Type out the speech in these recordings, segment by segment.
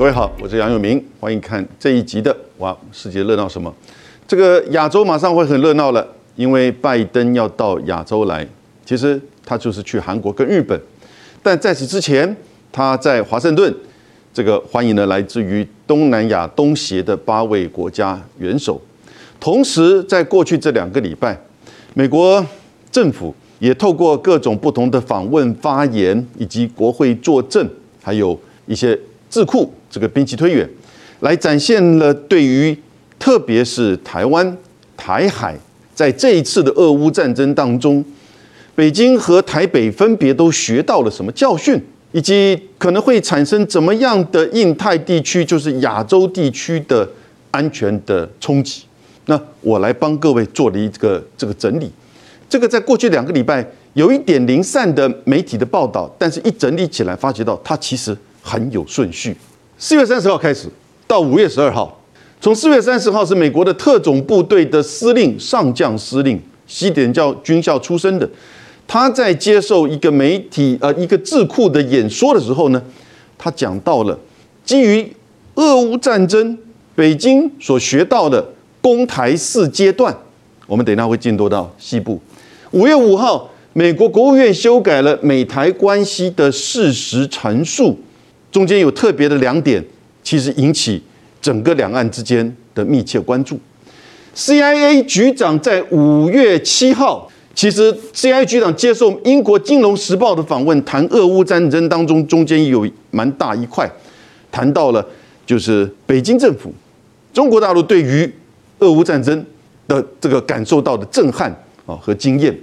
各位好，我是杨永明，欢迎看这一集的《哇，世界热闹什么》。这个亚洲马上会很热闹了，因为拜登要到亚洲来。其实他就是去韩国跟日本，但在此之前，他在华盛顿这个欢迎了来自于东南亚东协的八位国家元首。同时，在过去这两个礼拜，美国政府也透过各种不同的访问、发言，以及国会作证，还有一些智库这个兵器推演，来展现了对于特别是台湾、台海在这一次的俄乌战争当中。北京和台北分别都学到了什么教训，以及可能会产生怎么样的印太地区，就是亚洲地区的安全的冲击？那我来帮各位做了一个这个整理。这个在过去两个礼拜有一点零散的媒体的报道，但是一整理起来，发觉到它其实很有顺序。四月三十号开始到五月十二号，从四月三十号是美国的特种部队的司令上将司令，西点教军校出身的。他在接受一个媒体呃一个智库的演说的时候呢，他讲到了基于俄乌战争，北京所学到的攻台四阶段，我们等一下会进入到西部。五月五号，美国国务院修改了美台关系的事实陈述，中间有特别的两点，其实引起整个两岸之间的密切关注。CIA 局长在五月七号。其实，CIA 局长接受英国《金融时报》的访问，谈俄乌战争当中，中间有蛮大一块，谈到了就是北京政府、中国大陆对于俄乌战争的这个感受到的震撼啊和经验。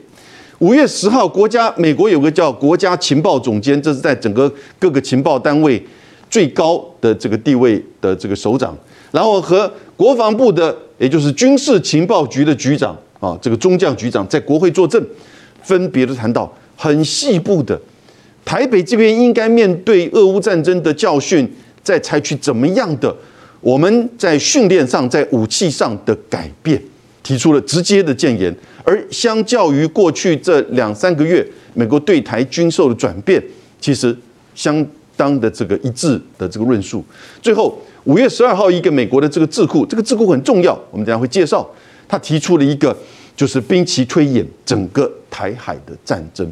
五月十号，国家美国有个叫国家情报总监，这是在整个各个情报单位最高的这个地位的这个首长，然后和国防部的，也就是军事情报局的局长。啊，这个中将局长在国会作证，分别的谈到很细部的，台北这边应该面对俄乌战争的教训，在采取怎么样的我们在训练上、在武器上的改变，提出了直接的谏言。而相较于过去这两三个月美国对台军售的转变，其实相当的这个一致的这个论述。最后五月十二号，一个美国的这个智库，这个智库很重要，我们等下会介绍。他提出了一个，就是兵棋推演整个台海的战争。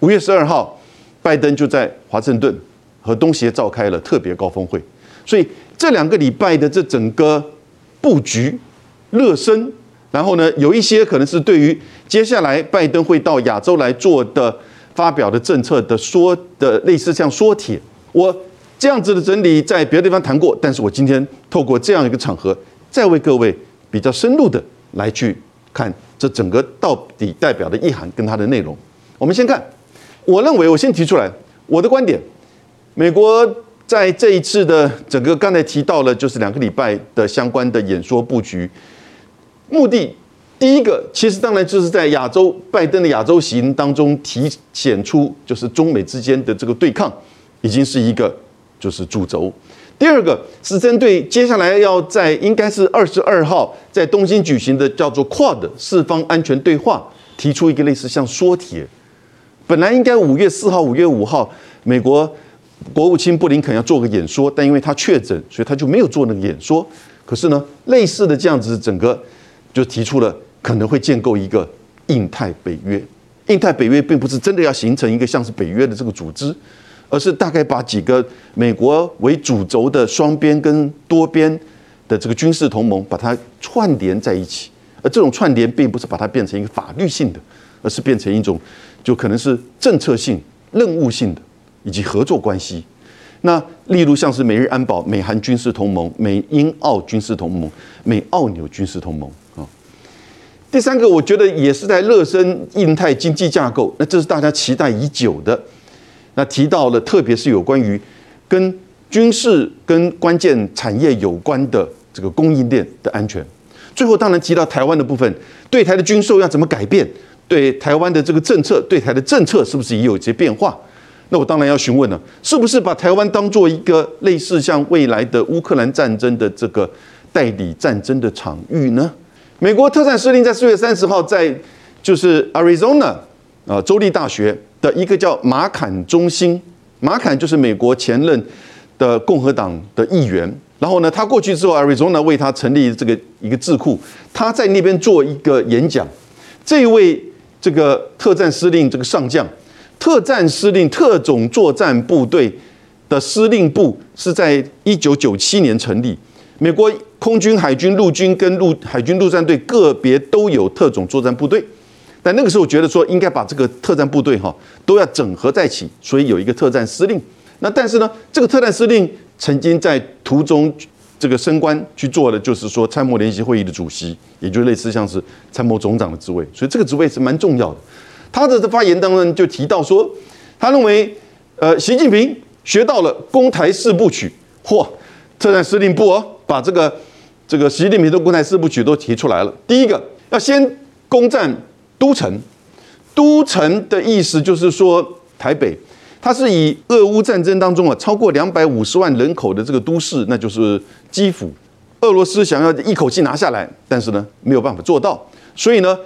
五月十二号，拜登就在华盛顿和东协召开了特别高峰会。所以这两个礼拜的这整个布局、热身，然后呢，有一些可能是对于接下来拜登会到亚洲来做的发表的政策的说的类似像说帖。我这样子的整理在别的地方谈过，但是我今天透过这样一个场合，再为各位比较深入的。来去看这整个到底代表的意涵跟它的内容。我们先看，我认为我先提出来我的观点。美国在这一次的整个刚才提到了，就是两个礼拜的相关的演说布局，目的第一个其实当然就是在亚洲拜登的亚洲行当中体现出就是中美之间的这个对抗已经是一个就是主轴。第二个是针对接下来要在应该是二十二号在东京举行的叫做 QUAD 四方安全对话，提出一个类似像说帖。本来应该五月四号、五月五号，美国国务卿布林肯要做个演说，但因为他确诊，所以他就没有做那个演说。可是呢，类似的这样子，整个就提出了可能会建构一个印太北约。印太北约并不是真的要形成一个像是北约的这个组织。而是大概把几个美国为主轴的双边跟多边的这个军事同盟，把它串联在一起。而这种串联并不是把它变成一个法律性的，而是变成一种就可能是政策性、任务性的以及合作关系。那例如像是美日安保、美韩军事同盟、美英澳军事同盟、美澳纽军事同盟。第三个，我觉得也是在热身印太经济架构，那这是大家期待已久的。那提到了，特别是有关于跟军事、跟关键产业有关的这个供应链的安全。最后，当然提到台湾的部分，对台的军售要怎么改变？对台湾的这个政策，对台的政策是不是也有一些变化？那我当然要询问了，是不是把台湾当做一个类似像未来的乌克兰战争的这个代理战争的场域呢？美国特战司令在四月三十号在就是 Arizona 啊州立大学。的一个叫马坎中心，马坎就是美国前任的共和党的议员。然后呢，他过去之后，Arizona 为他成立这个一个智库，他在那边做一个演讲。这位这个特战司令，这个上将，特战司令特种作战部队的司令部是在一九九七年成立。美国空军、海军、陆军跟陆海军陆战队个别都有特种作战部队，但那个时候觉得说应该把这个特战部队哈都要整合在一起，所以有一个特战司令。那但是呢，这个特战司令曾经在途中这个升官去做的就是说参谋联席会议的主席，也就类似像是参谋总长的职位，所以这个职位是蛮重要的。他的发言当中就提到说，他认为呃习近平学到了攻台四部曲，嚯，特战司令部哦。把这个这个习近平的攻台四部曲都提出来了。第一个要先攻占都城，都城的意思就是说台北，它是以俄乌战争当中啊超过两百五十万人口的这个都市，那就是基辅。俄罗斯想要一口气拿下来，但是呢没有办法做到。所以呢，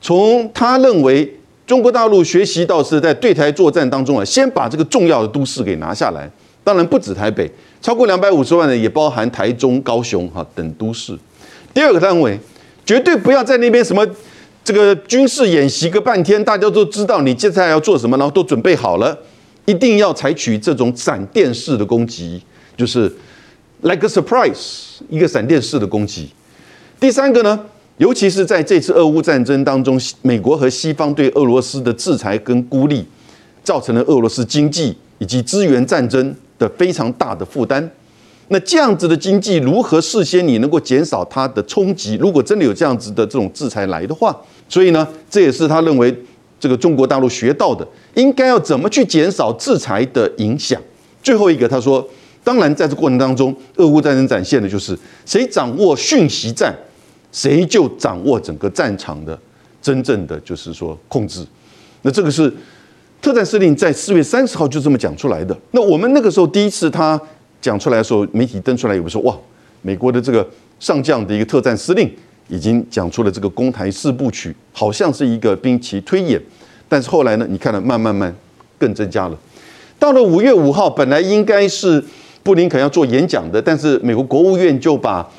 从他认为中国大陆学习到是在对台作战当中啊，先把这个重要的都市给拿下来。当然不止台北。超过两百五十万人，也包含台中、高雄哈等都市。第二个单位，绝对不要在那边什么这个军事演习个半天，大家都知道你接下来要做什么，然后都准备好了，一定要采取这种闪电式的攻击，就是 like a surprise，一个闪电式的攻击。第三个呢，尤其是在这次俄乌战争当中，美国和西方对俄罗斯的制裁跟孤立，造成了俄罗斯经济以及资源战争。的非常大的负担，那这样子的经济如何事先你能够减少它的冲击？如果真的有这样子的这种制裁来的话，所以呢，这也是他认为这个中国大陆学到的，应该要怎么去减少制裁的影响。最后一个，他说，当然在这过程当中，俄乌战争展现的就是谁掌握讯息战，谁就掌握整个战场的真正的就是说控制。那这个是。特战司令在四月三十号就这么讲出来的。那我们那个时候第一次他讲出来的时候，媒体登出来，有说哇，美国的这个上将的一个特战司令已经讲出了这个攻台四部曲，好像是一个兵棋推演。但是后来呢，你看了慢慢慢更增加了。到了五月五号，本来应该是布林肯要做演讲的，但是美国国务院就把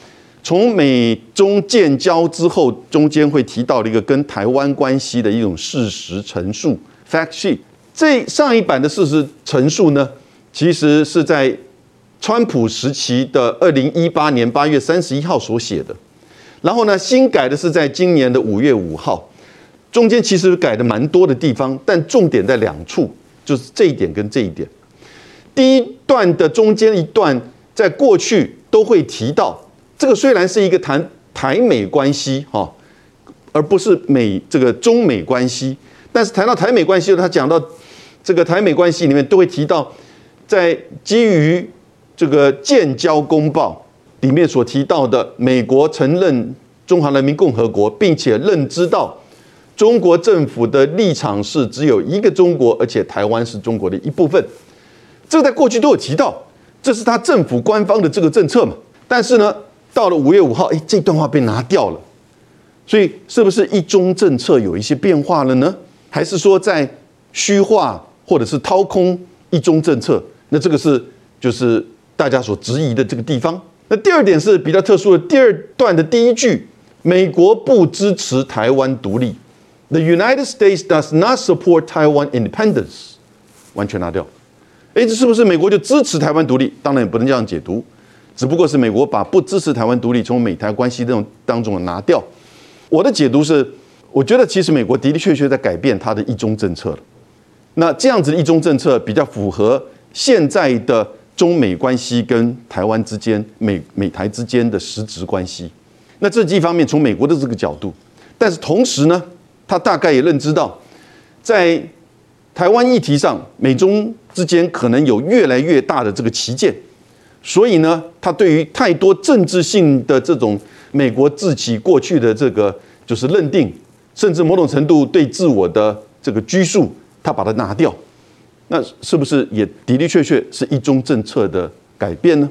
从美中建交之后，中间会提到了一个跟台湾关系的一种事实陈述 （fact sheet）。这上一版的事实陈述呢，其实是在川普时期的二零一八年八月三十一号所写的，然后呢，新改的是在今年的五月五号，中间其实改的蛮多的地方，但重点在两处，就是这一点跟这一点。第一段的中间一段，在过去都会提到，这个虽然是一个谈台美关系哈，而不是美这个中美关系，但是谈到台美关系他讲到。这个台美关系里面都会提到，在基于这个建交公报里面所提到的，美国承认中华人民共和国，并且认知到中国政府的立场是只有一个中国，而且台湾是中国的一部分。这个在过去都有提到，这是他政府官方的这个政策嘛。但是呢，到了五月五号，哎，这段话被拿掉了。所以是不是一中政策有一些变化了呢？还是说在虚化？或者是掏空一中政策，那这个是就是大家所质疑的这个地方。那第二点是比较特殊的，第二段的第一句，美国不支持台湾独立，The United States does not support Taiwan independence，完全拿掉。哎，这是不是美国就支持台湾独立？当然也不能这样解读，只不过是美国把不支持台湾独立从美台关系这种当中拿掉。我的解读是，我觉得其实美国的的确确在改变它的一中政策了。那这样子的一中政策比较符合现在的中美关系跟台湾之间、美美台之间的实质关系。那这一方面从美国的这个角度，但是同时呢，他大概也认知到，在台湾议题上，美中之间可能有越来越大的这个旗舰，所以呢，他对于太多政治性的这种美国自己过去的这个就是认定，甚至某种程度对自我的这个拘束。他把它拿掉，那是不是也的的确确是一中政策的改变呢？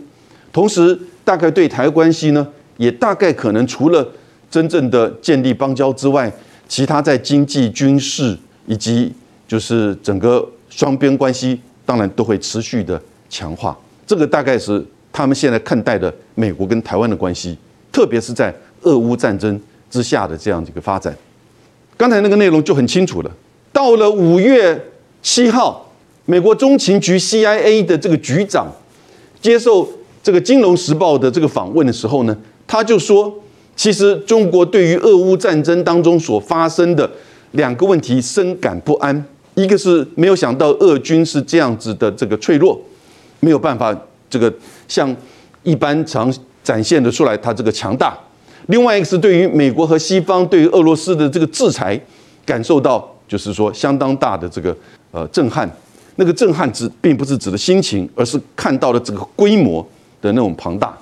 同时，大概对台关系呢，也大概可能除了真正的建立邦交之外，其他在经济、军事以及就是整个双边关系，当然都会持续的强化。这个大概是他们现在看待的美国跟台湾的关系，特别是在俄乌战争之下的这样一个发展。刚才那个内容就很清楚了。到了五月七号，美国中情局 CIA 的这个局长接受这个《金融时报》的这个访问的时候呢，他就说，其实中国对于俄乌战争当中所发生的两个问题深感不安。一个是没有想到俄军是这样子的这个脆弱，没有办法这个像一般常展现的出来他这个强大。另外一个是对于美国和西方对于俄罗斯的这个制裁，感受到就是说相当大的这个呃震撼。那个震撼指并不是指的心情，而是看到了这个规模的那种庞大。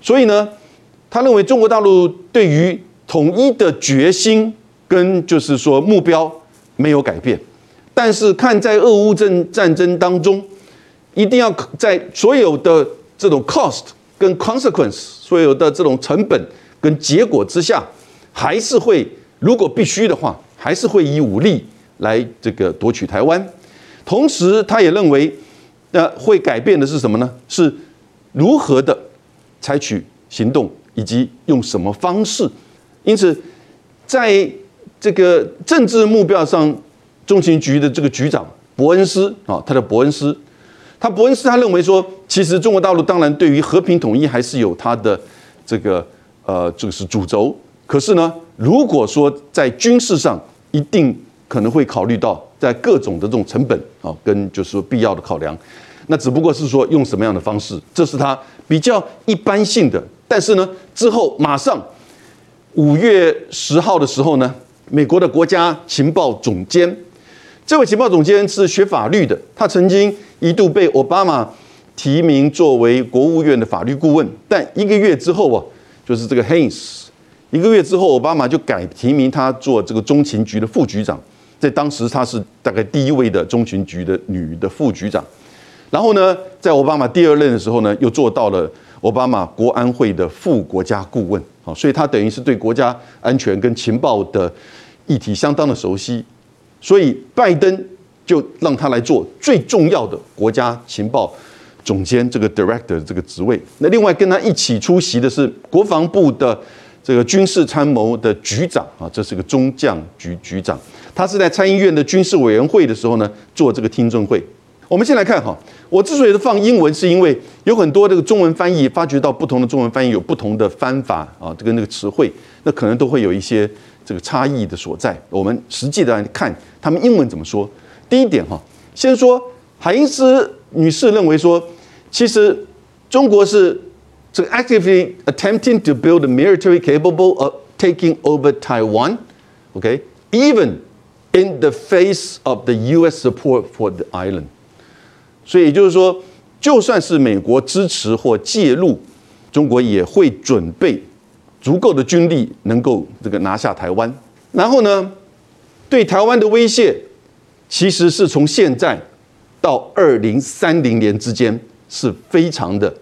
所以呢，他认为中国大陆对于统一的决心跟就是说目标没有改变。但是看在俄乌战战争当中，一定要在所有的这种 cost 跟 consequence，所有的这种成本跟结果之下，还是会如果必须的话，还是会以武力来这个夺取台湾。同时，他也认为，那会改变的是什么呢？是如何的采取行动，以及用什么方式。因此，在这个政治目标上。中情局的这个局长伯恩斯啊，他的伯恩斯，他伯恩斯他认为说，其实中国大陆当然对于和平统一还是有他的这个呃，这个是主轴。可是呢，如果说在军事上，一定可能会考虑到在各种的这种成本啊，跟就是说必要的考量。那只不过是说用什么样的方式，这是他比较一般性的。但是呢，之后马上五月十号的时候呢，美国的国家情报总监。这位情报总监是学法律的，他曾经一度被奥巴马提名作为国务院的法律顾问，但一个月之后啊，就是这个 Haynes，一个月之后，奥巴马就改提名他做这个中情局的副局长，在当时他是大概第一位的中情局的女的副局长。然后呢，在奥巴马第二任的时候呢，又做到了奥巴马国安会的副国家顾问，好，所以他等于是对国家安全跟情报的议题相当的熟悉。所以拜登就让他来做最重要的国家情报总监这个 director 这个职位。那另外跟他一起出席的是国防部的这个军事参谋的局长啊，这是个中将局局长。他是在参议院的军事委员会的时候呢做这个听证会。我们先来看哈，我之所以放英文，是因为有很多这个中文翻译发觉到不同的中文翻译有不同的翻法啊，这个那个词汇，那可能都会有一些。这个差异的所在，我们实际的看他们英文怎么说。第一点哈，先说海因斯女士认为说，其实中国是 So actively attempting to build a military capable of taking over Taiwan, okay, even in the face of the U.S. support for the island。所以也就是说，就算是美国支持或介入，中国也会准备。足够的军力能够这个拿下台湾，然后呢，对台湾的威胁，其实是从现在到二零三零年之间是非常的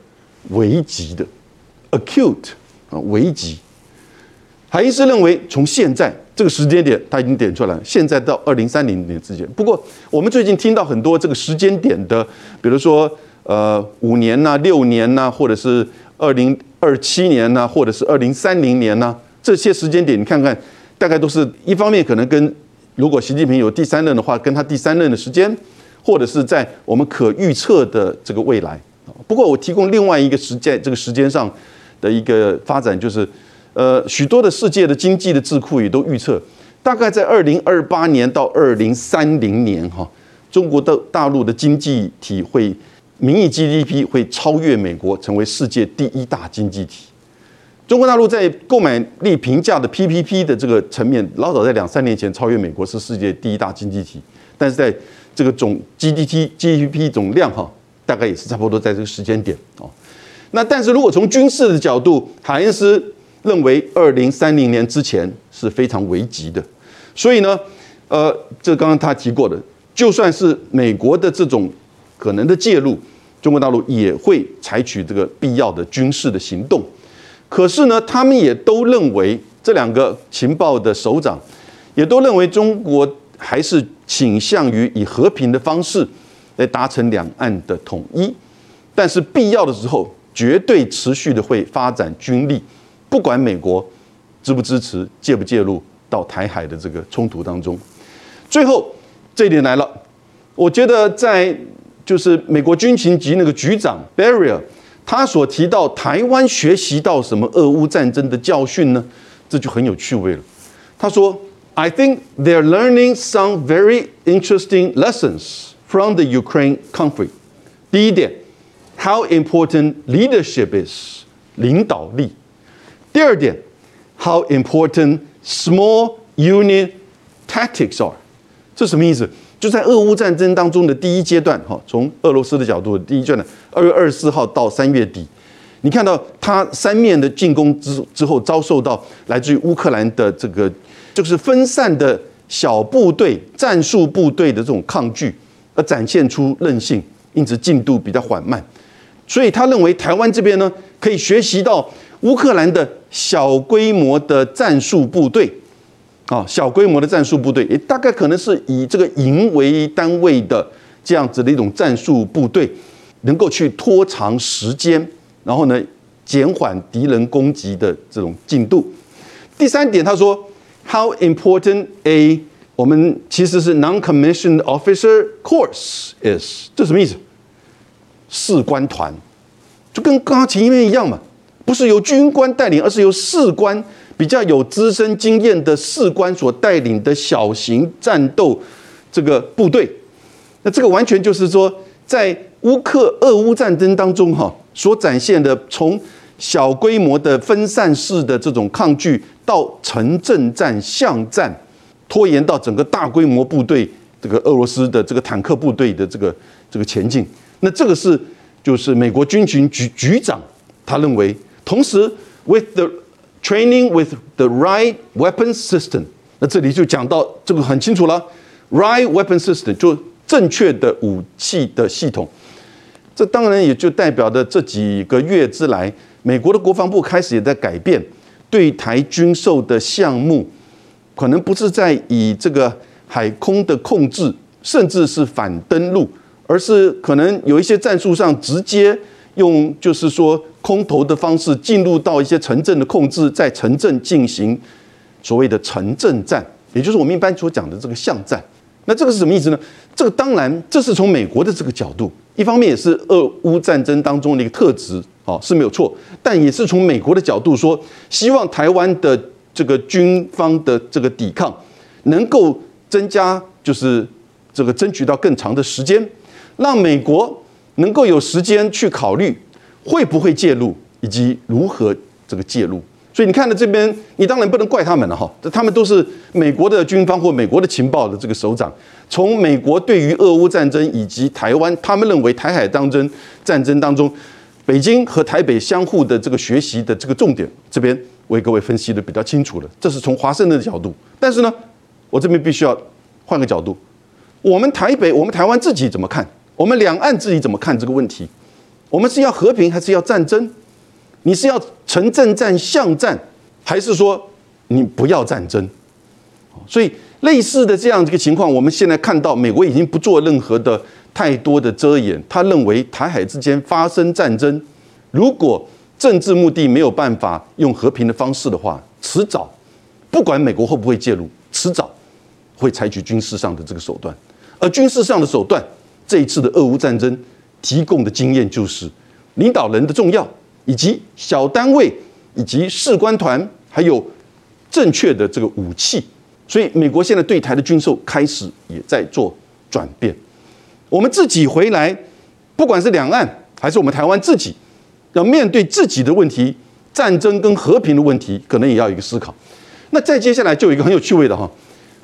危急的，acute 啊危急。海因斯认为，从现在这个时间点，他已经点出来了，现在到二零三零年之间。不过，我们最近听到很多这个时间点的，比如说呃五年呐、六年呐，或者是二零。二七年呐，或者是二零三零年呐，这些时间点，你看看，大概都是一方面可能跟如果习近平有第三任的话，跟他第三任的时间，或者是在我们可预测的这个未来。不过我提供另外一个时间，这个时间上的一个发展，就是呃，许多的世界的经济的智库也都预测，大概在二零二八年到二零三零年哈，中国的大陆的经济体会。名义 GDP 会超越美国，成为世界第一大经济体。中国大陆在购买力平价的 PPP 的这个层面，老早在两三年前超越美国，是世界第一大经济体。但是在这个总 GDP GDP 总量哈，大概也是差不多在这个时间点哦。那但是如果从军事的角度，海恩斯认为二零三零年之前是非常危急的。所以呢，呃，这刚刚他提过的，就算是美国的这种可能的介入。中国大陆也会采取这个必要的军事的行动，可是呢，他们也都认为这两个情报的首长也都认为中国还是倾向于以和平的方式来达成两岸的统一。但是必要的时候绝对持续的会发展军力，不管美国支不支持、介不介入到台海的这个冲突当中。最后这一点来了，我觉得在就是美国军情局那个局长 Barrier，他所提到台湾学习到什么俄乌战争的教训呢？这就很有趣味了。他说：“I think they're learning some very interesting lessons from the Ukraine conflict。”第一点，how important leadership is，领导力；第二点，how important small unit tactics are。这什么意思？就在俄乌战争当中的第一阶段，哈，从俄罗斯的角度，第一阶段，二月二十四号到三月底，你看到他三面的进攻之之后，遭受到来自于乌克兰的这个就是分散的小部队、战术部队的这种抗拒，而展现出韧性，因此进度比较缓慢。所以他认为台湾这边呢，可以学习到乌克兰的小规模的战术部队。啊，小规模的战术部队也大概可能是以这个营为单位的这样子的一种战术部队，能够去拖长时间，然后呢减缓敌人攻击的这种进度。第三点，他说，How important a 我们其实是 non-commissioned officer course is，这什么意思？士官团就跟刚刚前面一样嘛，不是由军官带领，而是由士官。比较有资深经验的士官所带领的小型战斗这个部队，那这个完全就是说，在乌克俄乌战争当中哈，所展现的从小规模的分散式的这种抗拒，到城镇战、巷战，拖延到整个大规模部队，这个俄罗斯的这个坦克部队的这个这个前进，那这个是就是美国军情局局长他认为，同时 with the Training with the right weapon system，那这里就讲到这个很清楚了。Right weapon system 就正确的武器的系统，这当然也就代表的这几个月之来，美国的国防部开始也在改变对台军售的项目，可能不是在以这个海空的控制，甚至是反登陆，而是可能有一些战术上直接用，就是说。空投的方式进入到一些城镇的控制，在城镇进行所谓的城镇战，也就是我们一般所讲的这个巷战。那这个是什么意思呢？这个当然这是从美国的这个角度，一方面也是俄乌战争当中的一个特质，哦是没有错，但也是从美国的角度说，希望台湾的这个军方的这个抵抗能够增加，就是这个争取到更长的时间，让美国能够有时间去考虑。会不会介入，以及如何这个介入？所以你看到这边，你当然不能怪他们了哈。这他们都是美国的军方或美国的情报的这个首长。从美国对于俄乌战争以及台湾，他们认为台海当争战争当中，北京和台北相互的这个学习的这个重点，这边为各位分析的比较清楚了。这是从华盛顿的角度。但是呢，我这边必须要换个角度，我们台北，我们台湾自己怎么看？我们两岸自己怎么看这个问题？我们是要和平还是要战争？你是要城镇战、巷战，还是说你不要战争？所以类似的这样一个情况，我们现在看到美国已经不做任何的太多的遮掩。他认为台海之间发生战争，如果政治目的没有办法用和平的方式的话，迟早不管美国会不会介入，迟早会采取军事上的这个手段。而军事上的手段，这一次的俄乌战争。提供的经验就是领导人的重要，以及小单位以及士官团，还有正确的这个武器。所以，美国现在对台的军售开始也在做转变。我们自己回来，不管是两岸还是我们台湾自己，要面对自己的问题，战争跟和平的问题，可能也要一个思考。那再接下来就有一个很有趣味的哈，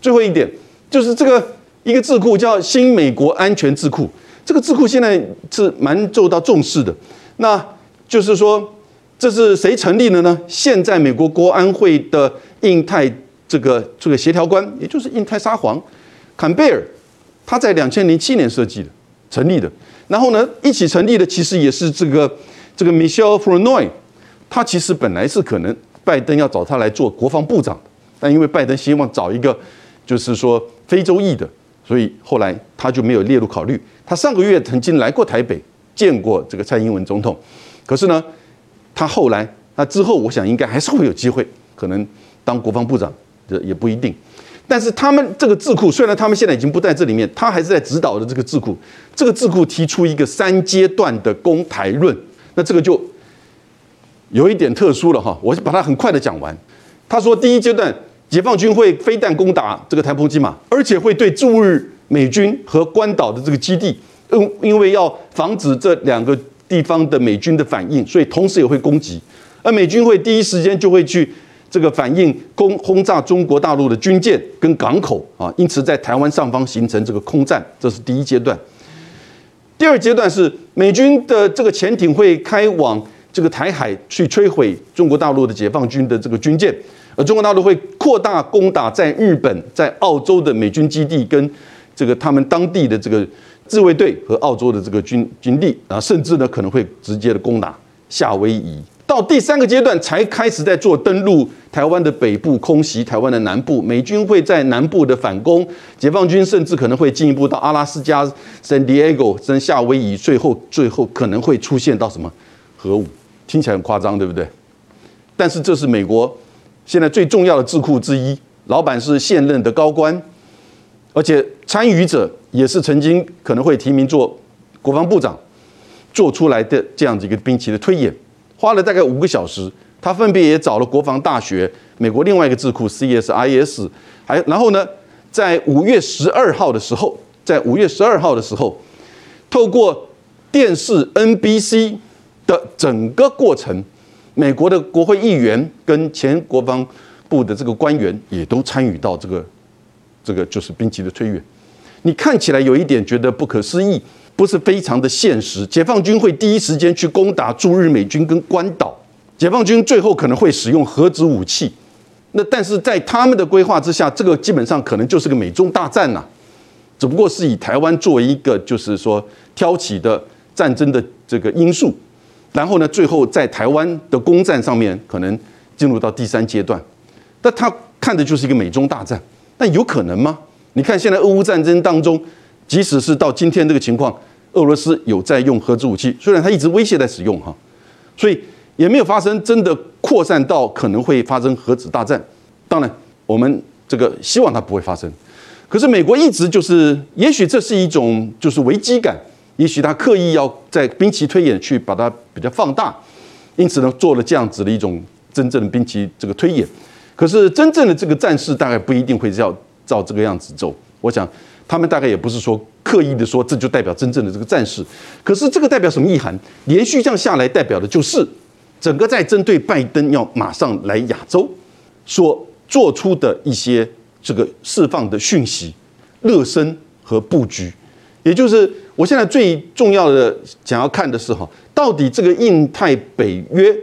最后一点就是这个一个智库叫新美国安全智库。这个智库现在是蛮受到重视的，那就是说，这是谁成立的呢？现在美国国安会的印太这个这个协调官，也就是印太沙皇坎贝尔，他在两千零七年设计的成立的。然后呢，一起成立的其实也是这个这个 Michelle f r o n o y 他其实本来是可能拜登要找他来做国防部长，但因为拜登希望找一个就是说非洲裔的，所以后来他就没有列入考虑。他上个月曾经来过台北，见过这个蔡英文总统，可是呢，他后来那之后，我想应该还是会有机会，可能当国防部长，这也不一定。但是他们这个智库，虽然他们现在已经不在这里面，他还是在指导的这个智库。这个智库提出一个三阶段的攻台论，那这个就有一点特殊了哈。我把它很快的讲完。他说，第一阶段，解放军会飞弹攻打这个台澎金马，而且会对驻日美军和关岛的这个基地，嗯因为要防止这两个地方的美军的反应，所以同时也会攻击。而美军会第一时间就会去。这个反应攻轰炸中国大陆的军舰跟港口啊，因此在台湾上方形成这个空战，这是第一阶段。第二阶段是美军的这个潜艇会开往这个台海去摧毁中国大陆的解放军的这个军舰，而中国大陆会扩大攻打在日本、在澳洲的美军基地跟这个他们当地的这个自卫队和澳洲的这个军军地啊，甚至呢可能会直接的攻打夏威夷。到第三个阶段才开始在做登陆台湾的北部，空袭台湾的南部。美军会在南部的反攻，解放军甚至可能会进一步到阿拉斯加、San Diego、跟夏威夷，最后最后可能会出现到什么核武？听起来很夸张，对不对？但是这是美国现在最重要的智库之一，老板是现任的高官，而且参与者也是曾经可能会提名做国防部长做出来的这样子一个兵棋的推演。花了大概五个小时，他分别也找了国防大学、美国另外一个智库 CSIS，还然后呢，在五月十二号的时候，在五月十二号的时候，透过电视 NBC 的整个过程，美国的国会议员跟前国防部的这个官员也都参与到这个这个就是兵棋的推演。你看起来有一点觉得不可思议。不是非常的现实。解放军会第一时间去攻打驻日美军跟关岛，解放军最后可能会使用核子武器。那但是在他们的规划之下，这个基本上可能就是个美中大战呐，只不过是以台湾作为一个就是说挑起的战争的这个因素，然后呢，最后在台湾的攻占上面可能进入到第三阶段。但他看的就是一个美中大战，但有可能吗？你看现在俄乌战争当中，即使是到今天这个情况。俄罗斯有在用核子武器，虽然他一直威胁在使用哈，所以也没有发生真的扩散到可能会发生核子大战。当然，我们这个希望它不会发生。可是美国一直就是，也许这是一种就是危机感，也许他刻意要在兵棋推演去把它比较放大，因此呢做了这样子的一种真正的兵棋这个推演。可是真正的这个战事大概不一定会照照这个样子走。我想。他们大概也不是说刻意的说，这就代表真正的这个战士。可是这个代表什么意涵？连续这样下来，代表的就是整个在针对拜登要马上来亚洲所做出的一些这个释放的讯息、热身和布局。也就是我现在最重要的想要看的是哈，到底这个印太北约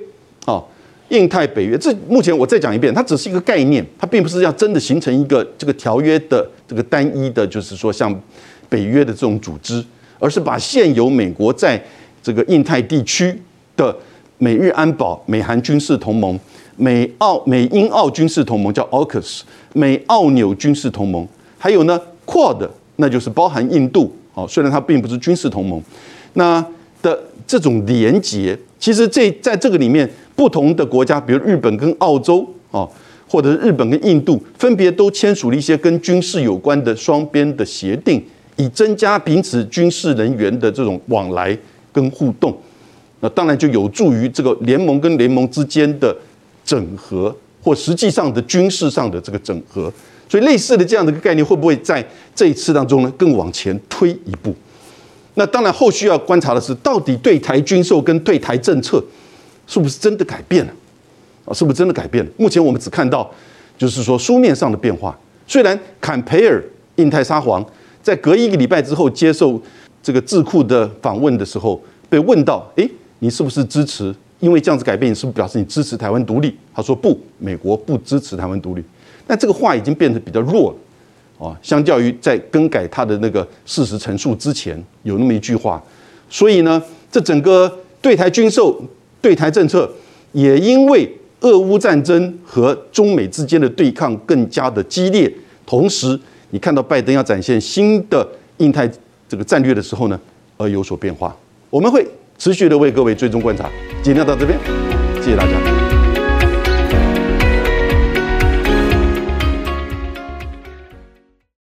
啊。印太北约，这目前我再讲一遍，它只是一个概念，它并不是要真的形成一个这个条约的这个单一的，就是说像北约的这种组织，而是把现有美国在这个印太地区的美日安保、美韩军事同盟、美澳美英澳军事同盟叫 AUKUS，美澳纽军事同盟，还有呢 QUAD，那就是包含印度哦，虽然它并不是军事同盟，那的这种连结，其实这在这个里面。不同的国家，比如日本跟澳洲啊，或者是日本跟印度，分别都签署了一些跟军事有关的双边的协定，以增加彼此军事人员的这种往来跟互动。那当然就有助于这个联盟跟联盟之间的整合，或实际上的军事上的这个整合。所以类似的这样的一个概念，会不会在这一次当中呢更往前推一步？那当然后续要观察的是，到底对台军售跟对台政策。是不是真的改变了？啊，是不是真的改变了？目前我们只看到，就是说书面上的变化。虽然坎培尔印太沙皇在隔一个礼拜之后接受这个智库的访问的时候，被问到：“诶，你是不是支持？因为这样子改变，你是不是表示你支持台湾独立？”他说：“不，美国不支持台湾独立。”但这个话已经变得比较弱了啊，相较于在更改他的那个事实陈述之前有那么一句话。所以呢，这整个对台军售。对台政策也因为俄乌战争和中美之间的对抗更加的激烈，同时你看到拜登要展现新的印太这个战略的时候呢，而有所变化。我们会持续的为各位追踪观察。今天到这边，谢谢大家。